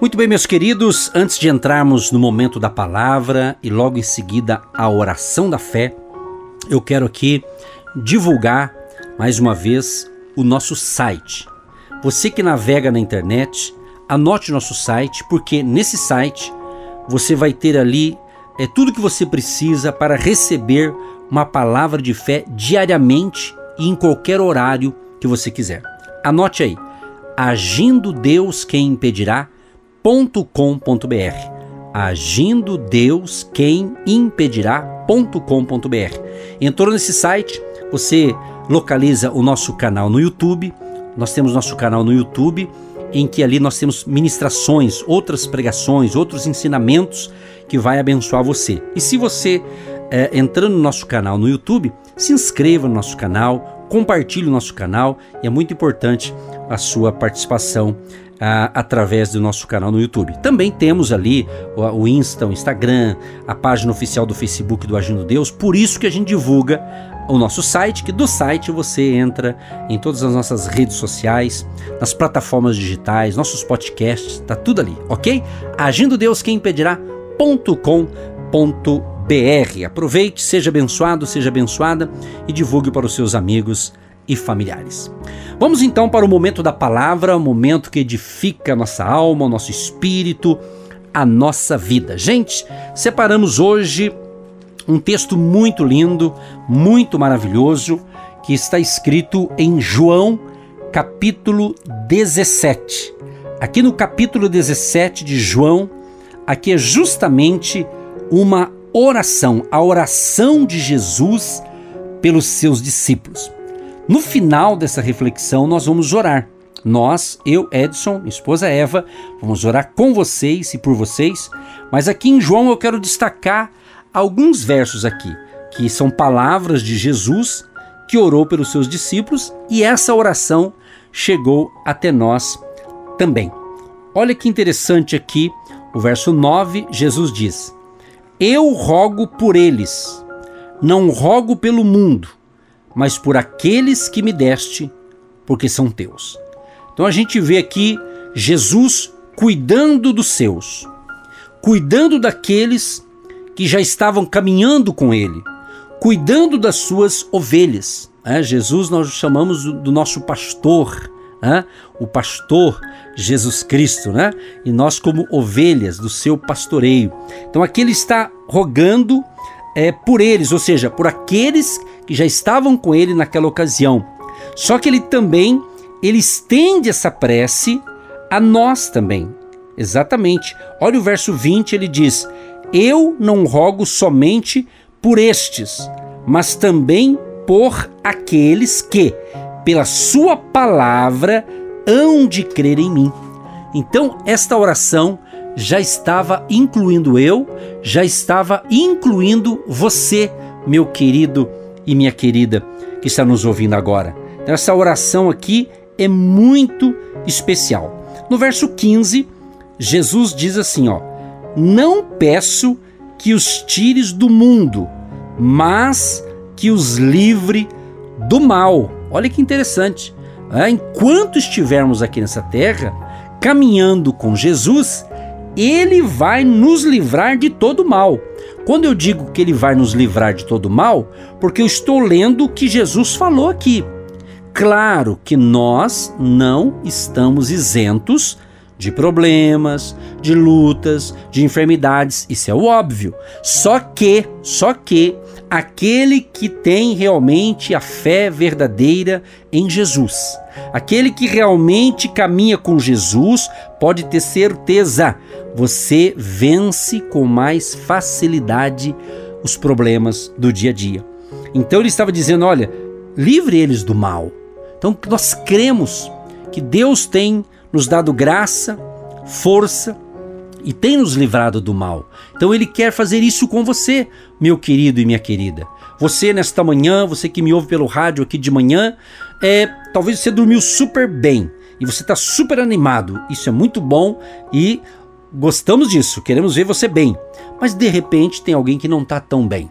Muito bem, meus queridos, antes de entrarmos no momento da palavra e logo em seguida a oração da fé, eu quero aqui divulgar mais uma vez o nosso site. Você que navega na internet, anote nosso site, porque nesse site você vai ter ali é tudo que você precisa para receber uma palavra de fé diariamente e em qualquer horário que você quiser. Anote aí: agindo Deus quem impedirá agindo.com.br. Agindo Deus, quem impedirá.com.br. Entrou nesse site, você localiza o nosso canal no YouTube. Nós temos nosso canal no YouTube, em que ali nós temos ministrações, outras pregações, outros ensinamentos que vai abençoar você. E se você é, entrando no nosso canal no YouTube, se inscreva no nosso canal, compartilhe o nosso canal e é muito importante a sua participação através do nosso canal no YouTube. Também temos ali o, o Insta, o Instagram, a página oficial do Facebook do Agindo Deus, por isso que a gente divulga o nosso site, que do site você entra em todas as nossas redes sociais, nas plataformas digitais, nossos podcasts, tá tudo ali, ok? Agindo Deus quem impedirá.com.br. Aproveite, seja abençoado, seja abençoada e divulgue para os seus amigos e familiares. Vamos então para o momento da palavra, o momento que edifica a nossa alma, o nosso espírito, a nossa vida. Gente, separamos hoje um texto muito lindo, muito maravilhoso, que está escrito em João, capítulo 17. Aqui no capítulo 17 de João, aqui é justamente uma oração, a oração de Jesus pelos seus discípulos. No final dessa reflexão, nós vamos orar. Nós, eu, Edson, esposa Eva, vamos orar com vocês e por vocês. Mas aqui em João eu quero destacar alguns versos aqui, que são palavras de Jesus que orou pelos seus discípulos e essa oração chegou até nós também. Olha que interessante aqui, o verso 9, Jesus diz: Eu rogo por eles, não rogo pelo mundo, mas por aqueles que me deste, porque são teus. Então a gente vê aqui Jesus cuidando dos seus, cuidando daqueles que já estavam caminhando com ele, cuidando das suas ovelhas. É, Jesus nós chamamos do nosso pastor, é, o pastor Jesus Cristo, né? E nós como ovelhas do seu pastoreio. Então aqui ele está rogando é, por eles, ou seja, por aqueles que já estavam com ele naquela ocasião. Só que ele também ele estende essa prece a nós também. Exatamente. Olha o verso 20, ele diz: Eu não rogo somente por estes, mas também por aqueles que, pela sua palavra, hão de crer em mim. Então, esta oração já estava incluindo eu, já estava incluindo você, meu querido e minha querida que está nos ouvindo agora. Então, essa oração aqui é muito especial. No verso 15, Jesus diz assim: ó, Não peço que os tires do mundo, mas que os livre do mal. Olha que interessante. É, enquanto estivermos aqui nessa terra, caminhando com Jesus, ele vai nos livrar de todo mal. Quando eu digo que ele vai nos livrar de todo mal, porque eu estou lendo o que Jesus falou aqui. Claro que nós não estamos isentos de problemas, de lutas, de enfermidades, isso é o óbvio. Só que, só que aquele que tem realmente a fé verdadeira em Jesus, aquele que realmente caminha com Jesus, pode ter certeza você vence com mais facilidade os problemas do dia a dia. Então ele estava dizendo: olha, livre eles do mal. Então nós cremos que Deus tem nos dado graça, força e tem nos livrado do mal. Então ele quer fazer isso com você, meu querido e minha querida. Você nesta manhã, você que me ouve pelo rádio aqui de manhã, é, talvez você dormiu super bem e você está super animado. Isso é muito bom e gostamos disso, queremos ver você bem. Mas de repente tem alguém que não está tão bem.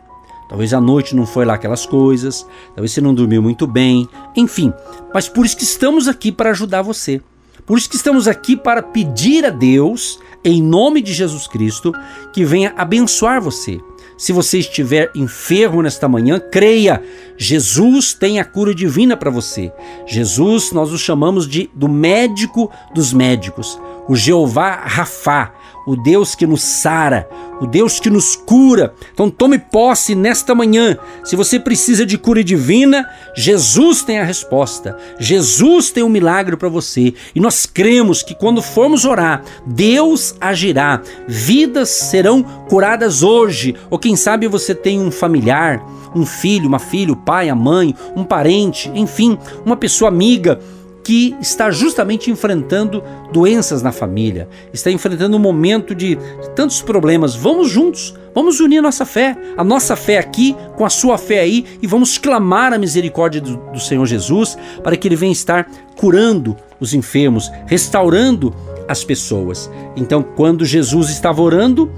Talvez a noite não foi lá aquelas coisas, talvez você não dormiu muito bem, enfim. Mas por isso que estamos aqui para ajudar você. Por isso que estamos aqui para pedir a Deus, em nome de Jesus Cristo, que venha abençoar você. Se você estiver enfermo nesta manhã, creia, Jesus tem a cura divina para você. Jesus, nós o chamamos de do médico dos médicos, o Jeová Rafá, o Deus que nos sara, o Deus que nos cura. Então tome posse nesta manhã. Se você precisa de cura divina, Jesus tem a resposta. Jesus tem um milagre para você. E nós cremos que quando formos orar, Deus agirá. Vidas serão curadas hoje. Ou quem sabe você tem um familiar, um filho, uma filha, o pai, a mãe, um parente, enfim, uma pessoa amiga que está justamente enfrentando doenças na família, está enfrentando um momento de, de tantos problemas. Vamos juntos, vamos unir nossa fé, a nossa fé aqui com a sua fé aí e vamos clamar a misericórdia do, do Senhor Jesus para que Ele venha estar curando os enfermos, restaurando as pessoas. Então, quando Jesus estava orando,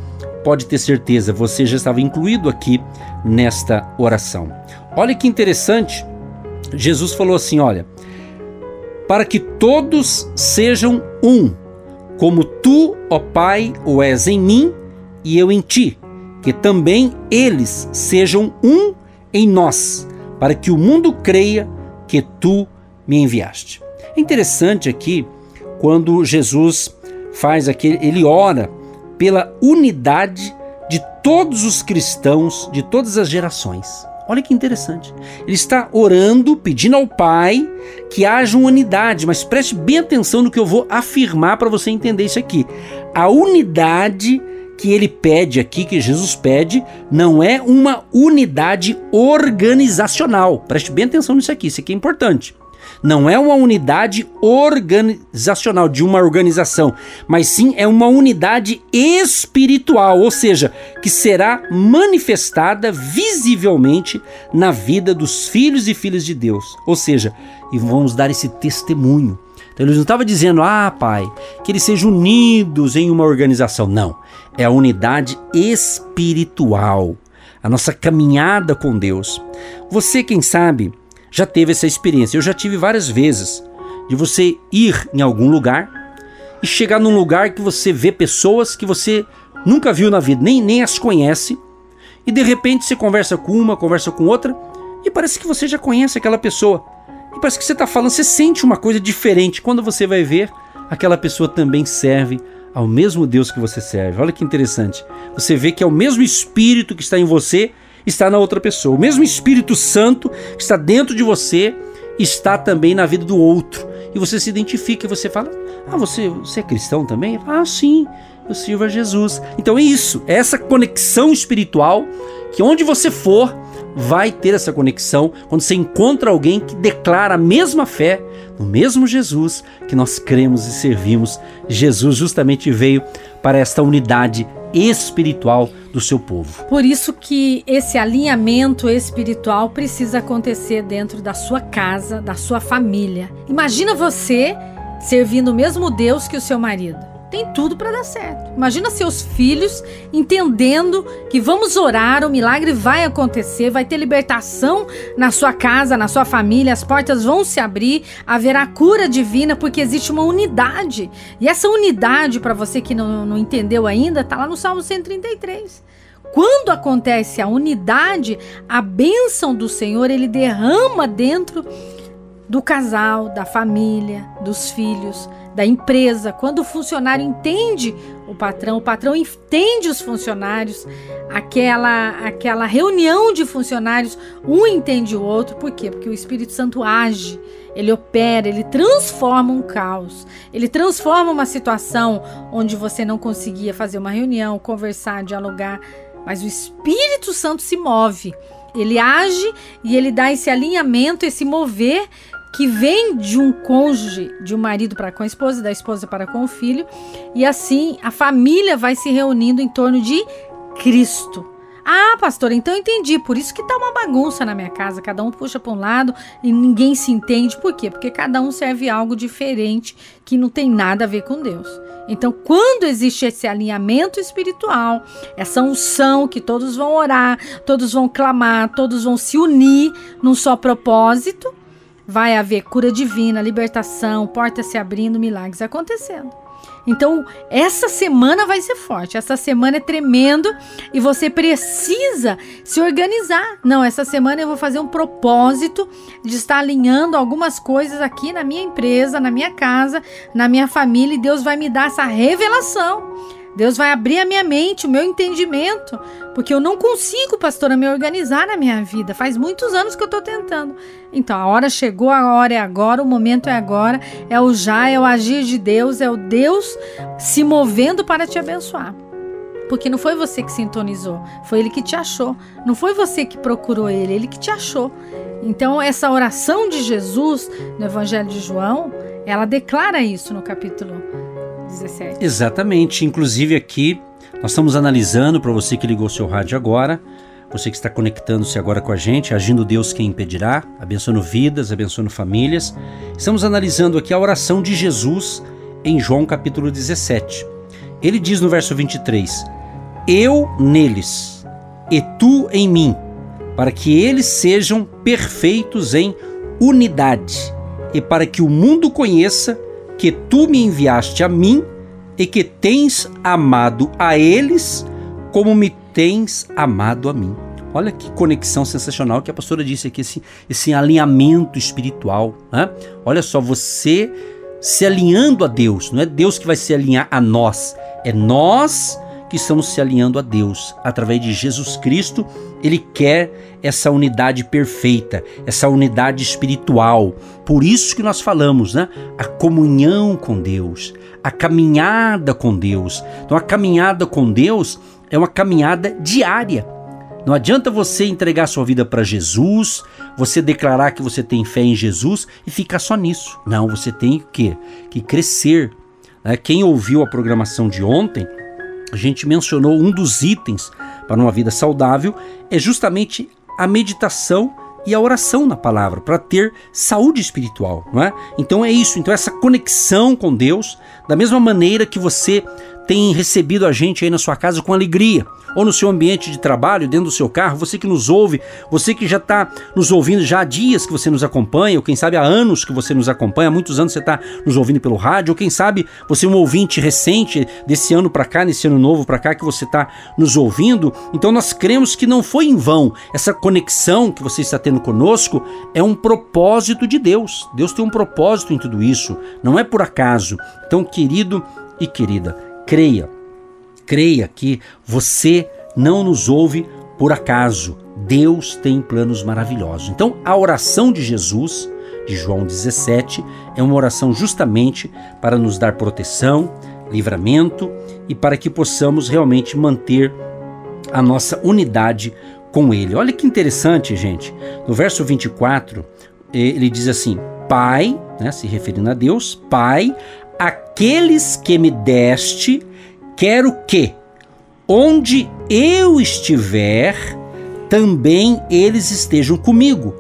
pode ter certeza, você já estava incluído aqui nesta oração. Olha que interessante, Jesus falou assim: olha para que todos sejam um, como tu, ó Pai, o és em mim e eu em ti, que também eles sejam um em nós, para que o mundo creia que tu me enviaste. É interessante aqui quando Jesus faz aquele, ele ora pela unidade de todos os cristãos de todas as gerações. Olha que interessante. Ele está orando, pedindo ao Pai que haja unidade, mas preste bem atenção no que eu vou afirmar para você entender isso aqui. A unidade que ele pede aqui, que Jesus pede, não é uma unidade organizacional. Preste bem atenção nisso aqui, isso aqui é importante não é uma unidade organizacional de uma organização, mas sim é uma unidade espiritual, ou seja, que será manifestada visivelmente na vida dos filhos e filhas de Deus. Ou seja, e vamos dar esse testemunho. Então ele não estava dizendo, ah, pai, que eles sejam unidos em uma organização. Não. É a unidade espiritual. A nossa caminhada com Deus. Você, quem sabe, já teve essa experiência. Eu já tive várias vezes de você ir em algum lugar e chegar num lugar que você vê pessoas que você nunca viu na vida, nem, nem as conhece, e de repente você conversa com uma, conversa com outra, e parece que você já conhece aquela pessoa. E parece que você está falando, você sente uma coisa diferente. Quando você vai ver, aquela pessoa também serve ao mesmo Deus que você serve. Olha que interessante. Você vê que é o mesmo Espírito que está em você está na outra pessoa. O mesmo Espírito Santo que está dentro de você está também na vida do outro. E você se identifica e você fala: Ah, você, você é cristão também? Ah, sim, eu sirvo a Jesus. Então é isso, é essa conexão espiritual que onde você for, vai ter essa conexão quando você encontra alguém que declara a mesma fé no mesmo Jesus que nós cremos e servimos. Jesus justamente veio para esta unidade espiritual do seu povo. Por isso que esse alinhamento espiritual precisa acontecer dentro da sua casa, da sua família. Imagina você servindo o mesmo Deus que o seu marido tem tudo para dar certo. Imagina seus filhos entendendo que vamos orar, o milagre vai acontecer, vai ter libertação na sua casa, na sua família, as portas vão se abrir, haverá cura divina porque existe uma unidade. E essa unidade, para você que não, não entendeu ainda, está lá no Salmo 133. Quando acontece a unidade, a bênção do Senhor ele derrama dentro do casal, da família, dos filhos da empresa, quando o funcionário entende o patrão, o patrão entende os funcionários, aquela aquela reunião de funcionários, um entende o outro, por quê? Porque o Espírito Santo age, ele opera, ele transforma um caos, ele transforma uma situação onde você não conseguia fazer uma reunião, conversar, dialogar, mas o Espírito Santo se move. Ele age e ele dá esse alinhamento, esse mover que vem de um cônjuge, de um marido para com a esposa, da esposa para com o filho, e assim a família vai se reunindo em torno de Cristo. Ah, pastor, então entendi. Por isso que tá uma bagunça na minha casa. Cada um puxa para um lado e ninguém se entende. Por quê? Porque cada um serve algo diferente que não tem nada a ver com Deus. Então, quando existe esse alinhamento espiritual, essa unção que todos vão orar, todos vão clamar, todos vão se unir num só propósito, vai haver cura divina, libertação, portas se abrindo, milagres acontecendo. Então, essa semana vai ser forte, essa semana é tremendo e você precisa se organizar. Não, essa semana eu vou fazer um propósito de estar alinhando algumas coisas aqui na minha empresa, na minha casa, na minha família e Deus vai me dar essa revelação. Deus vai abrir a minha mente, o meu entendimento, porque eu não consigo, pastora, me organizar na minha vida. Faz muitos anos que eu estou tentando. Então, a hora chegou, a hora é agora, o momento é agora, é o já, é o agir de Deus, é o Deus se movendo para te abençoar. Porque não foi você que sintonizou, foi ele que te achou. Não foi você que procurou ele, ele que te achou. Então, essa oração de Jesus no Evangelho de João, ela declara isso no capítulo 17. Exatamente. Inclusive aqui nós estamos analisando para você que ligou seu rádio agora, você que está conectando-se agora com a gente, agindo Deus quem impedirá, abençoando vidas, abençoando famílias. Estamos analisando aqui a oração de Jesus em João capítulo 17. Ele diz no verso 23: Eu neles e tu em mim, para que eles sejam perfeitos em unidade, e para que o mundo conheça que tu me enviaste a mim e que tens amado a eles como me tens amado a mim. Olha que conexão sensacional que a pastora disse aqui, esse, esse alinhamento espiritual. Né? Olha só, você se alinhando a Deus, não é Deus que vai se alinhar a nós, é nós que estamos se alinhando a Deus através de Jesus Cristo. Ele quer essa unidade perfeita, essa unidade espiritual. Por isso que nós falamos, né? A comunhão com Deus, a caminhada com Deus. Então a caminhada com Deus é uma caminhada diária. Não adianta você entregar sua vida para Jesus, você declarar que você tem fé em Jesus e ficar só nisso. Não, você tem que, que crescer. Né? Quem ouviu a programação de ontem, a gente mencionou um dos itens para uma vida saudável é justamente a meditação e a oração na palavra para ter saúde espiritual, não é? Então é isso, então essa conexão com Deus, da mesma maneira que você tem recebido a gente aí na sua casa com alegria ou no seu ambiente de trabalho, dentro do seu carro, você que nos ouve, você que já está nos ouvindo já há dias que você nos acompanha, ou quem sabe há anos que você nos acompanha, há muitos anos você está nos ouvindo pelo rádio, ou quem sabe você é um ouvinte recente desse ano para cá, nesse ano novo para cá que você está nos ouvindo. Então nós cremos que não foi em vão essa conexão que você está tendo conosco, é um propósito de Deus. Deus tem um propósito em tudo isso, não é por acaso. Então, querido e querida, creia creia que você não nos ouve por acaso. Deus tem planos maravilhosos. Então, a oração de Jesus, de João 17, é uma oração justamente para nos dar proteção, livramento e para que possamos realmente manter a nossa unidade com Ele. Olha que interessante, gente. No verso 24, ele diz assim: Pai, né, se referindo a Deus, Pai, aqueles que me deste Quero que, onde eu estiver, também eles estejam comigo,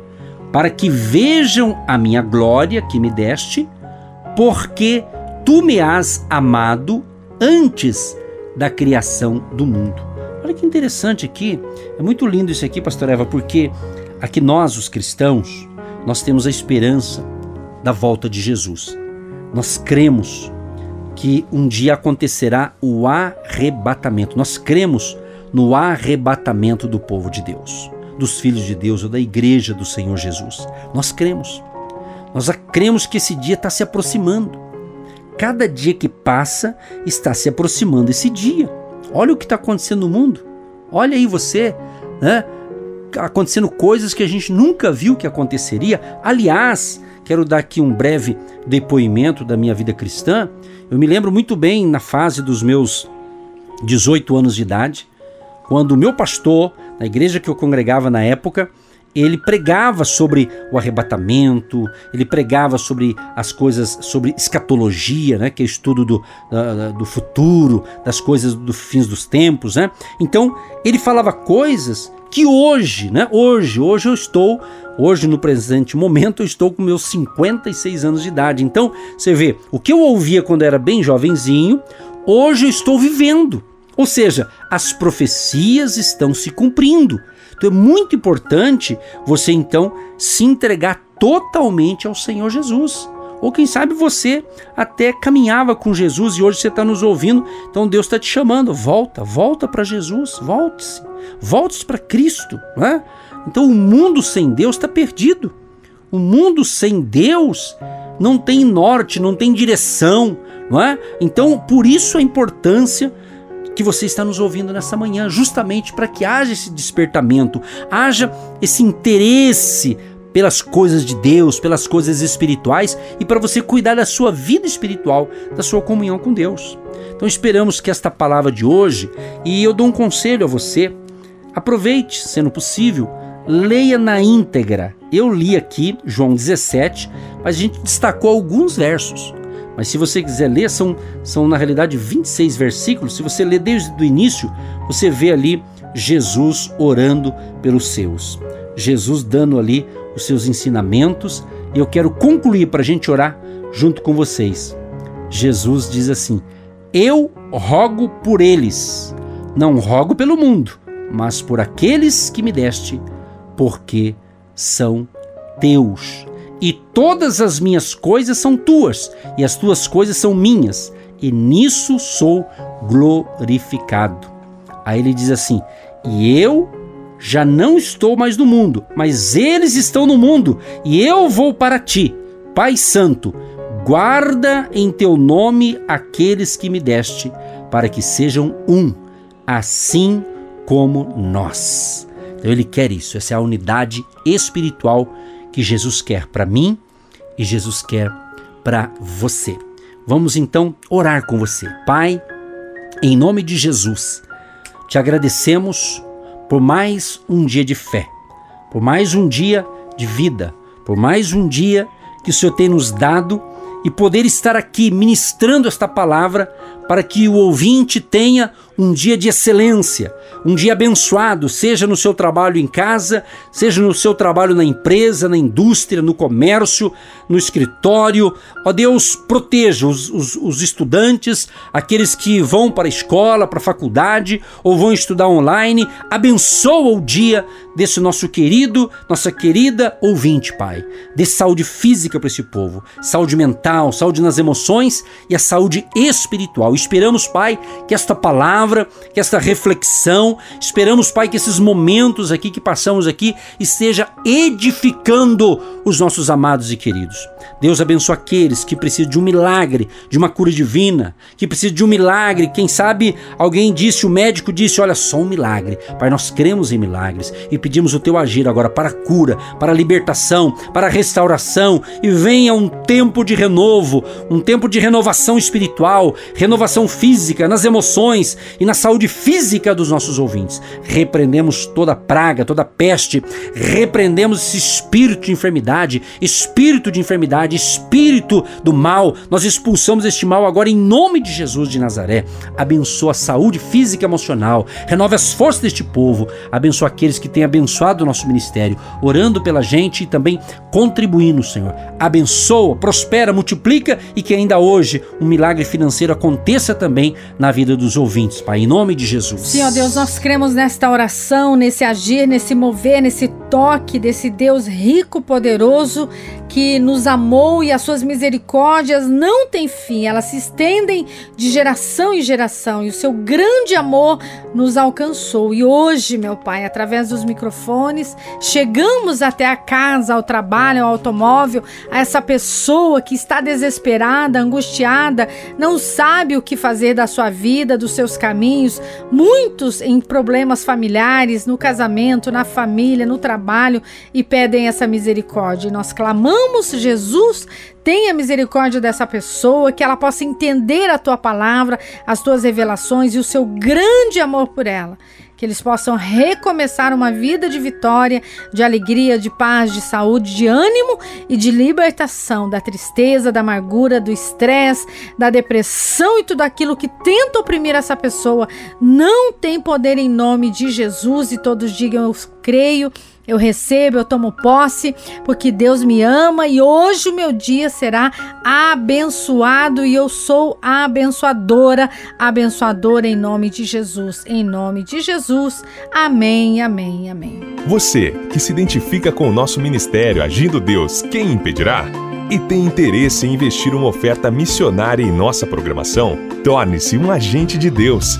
para que vejam a minha glória que me deste, porque tu me has amado antes da criação do mundo. Olha que interessante aqui, é muito lindo isso aqui, pastor Eva, porque aqui nós, os cristãos, nós temos a esperança da volta de Jesus. Nós cremos que um dia acontecerá o arrebatamento. Nós cremos no arrebatamento do povo de Deus, dos filhos de Deus ou da igreja do Senhor Jesus. Nós cremos. Nós cremos que esse dia está se aproximando. Cada dia que passa está se aproximando esse dia. Olha o que está acontecendo no mundo. Olha aí você, né? Acontecendo coisas que a gente nunca viu que aconteceria. Aliás, quero dar aqui um breve depoimento da minha vida cristã. Eu me lembro muito bem na fase dos meus 18 anos de idade, quando o meu pastor, na igreja que eu congregava na época, ele pregava sobre o arrebatamento, ele pregava sobre as coisas, sobre escatologia, né, que é o estudo do, do futuro, das coisas dos fins dos tempos, né? Então, ele falava coisas que hoje, né, hoje, hoje eu estou, hoje no presente momento eu estou com meus 56 anos de idade. Então, você vê, o que eu ouvia quando era bem jovenzinho, hoje eu estou vivendo. Ou seja, as profecias estão se cumprindo. Então é muito importante você então se entregar totalmente ao Senhor Jesus. Ou quem sabe você até caminhava com Jesus e hoje você está nos ouvindo, então Deus está te chamando. Volta, volta para Jesus, volte-se, volte-se para Cristo. Né? Então o mundo sem Deus está perdido. O mundo sem Deus não tem norte, não tem direção. Não é? Então por isso a importância que você está nos ouvindo nessa manhã, justamente para que haja esse despertamento, haja esse interesse pelas coisas de Deus, pelas coisas espirituais e para você cuidar da sua vida espiritual, da sua comunhão com Deus. Então esperamos que esta palavra de hoje, e eu dou um conselho a você, aproveite, sendo possível, leia na íntegra. Eu li aqui João 17, mas a gente destacou alguns versos. Mas se você quiser ler, são, são na realidade 26 versículos. Se você ler desde o início, você vê ali Jesus orando pelos seus. Jesus dando ali os seus ensinamentos. E eu quero concluir para a gente orar junto com vocês. Jesus diz assim: Eu rogo por eles, não rogo pelo mundo, mas por aqueles que me deste, porque são teus e todas as minhas coisas são tuas, e as tuas coisas são minhas, e nisso sou glorificado. Aí ele diz assim: E eu já não estou mais no mundo, mas eles estão no mundo, e eu vou para ti, Pai Santo. Guarda em teu nome aqueles que me deste, para que sejam um, assim como nós. Então ele quer isso, essa é a unidade espiritual que Jesus quer para mim e Jesus quer para você. Vamos então orar com você. Pai, em nome de Jesus, te agradecemos por mais um dia de fé, por mais um dia de vida, por mais um dia que o Senhor tem nos dado e poder estar aqui ministrando esta palavra para que o ouvinte tenha um dia de excelência, um dia abençoado, seja no seu trabalho em casa, seja no seu trabalho na empresa, na indústria, no comércio, no escritório. Ó Deus, proteja os, os, os estudantes, aqueles que vão para a escola, para a faculdade ou vão estudar online. Abençoa o dia desse nosso querido, nossa querida ouvinte, Pai. Dê saúde física para esse povo, saúde mental, saúde nas emoções e a saúde espiritual. Esperamos, Pai, que esta palavra que esta reflexão, esperamos, Pai, que esses momentos aqui que passamos aqui esteja edificando os nossos amados e queridos. Deus abençoa aqueles que precisam de um milagre, de uma cura divina, que precisam de um milagre. Quem sabe alguém disse, o médico disse: Olha, só um milagre. Pai, nós cremos em milagres e pedimos o teu agir agora para a cura, para a libertação, para a restauração e venha um tempo de renovo, um tempo de renovação espiritual, renovação física, nas emoções e na saúde física dos nossos ouvintes. Repreendemos toda praga, toda peste, repreendemos esse espírito de enfermidade, espírito de enfermidade espírito do mal, nós expulsamos este mal agora em nome de Jesus de Nazaré. Abençoa a saúde física e emocional, renove as forças deste povo, abençoa aqueles que têm abençoado o nosso ministério, orando pela gente e também contribuindo, Senhor. Abençoa, prospera, multiplica e que ainda hoje um milagre financeiro aconteça também na vida dos ouvintes, Pai, em nome de Jesus. Senhor Deus, nós cremos nesta oração, nesse agir, nesse mover, nesse toque desse Deus rico, poderoso que nos amou e as suas misericórdias não têm fim, elas se estendem de geração em geração e o seu grande amor nos alcançou. E hoje, meu Pai, através dos microfones, chegamos até a casa, ao trabalho, ao automóvel, a essa pessoa que está desesperada, angustiada, não sabe o que fazer da sua vida, dos seus caminhos, muitos em problemas familiares, no casamento, na família, no trabalho e pedem essa misericórdia. E nós clamamos Jesus, tenha misericórdia dessa pessoa, que ela possa entender a tua palavra, as tuas revelações e o seu grande amor por ela. Que eles possam recomeçar uma vida de vitória, de alegria, de paz, de saúde, de ânimo e de libertação da tristeza, da amargura, do estresse, da depressão e tudo aquilo que tenta oprimir essa pessoa. Não tem poder em nome de Jesus e todos digam eu creio eu recebo, eu tomo posse, porque Deus me ama e hoje o meu dia será abençoado e eu sou abençoadora, abençoadora em nome de Jesus. Em nome de Jesus. Amém, amém, amém. Você que se identifica com o nosso ministério Agindo Deus, quem impedirá? E tem interesse em investir uma oferta missionária em nossa programação? Torne-se um agente de Deus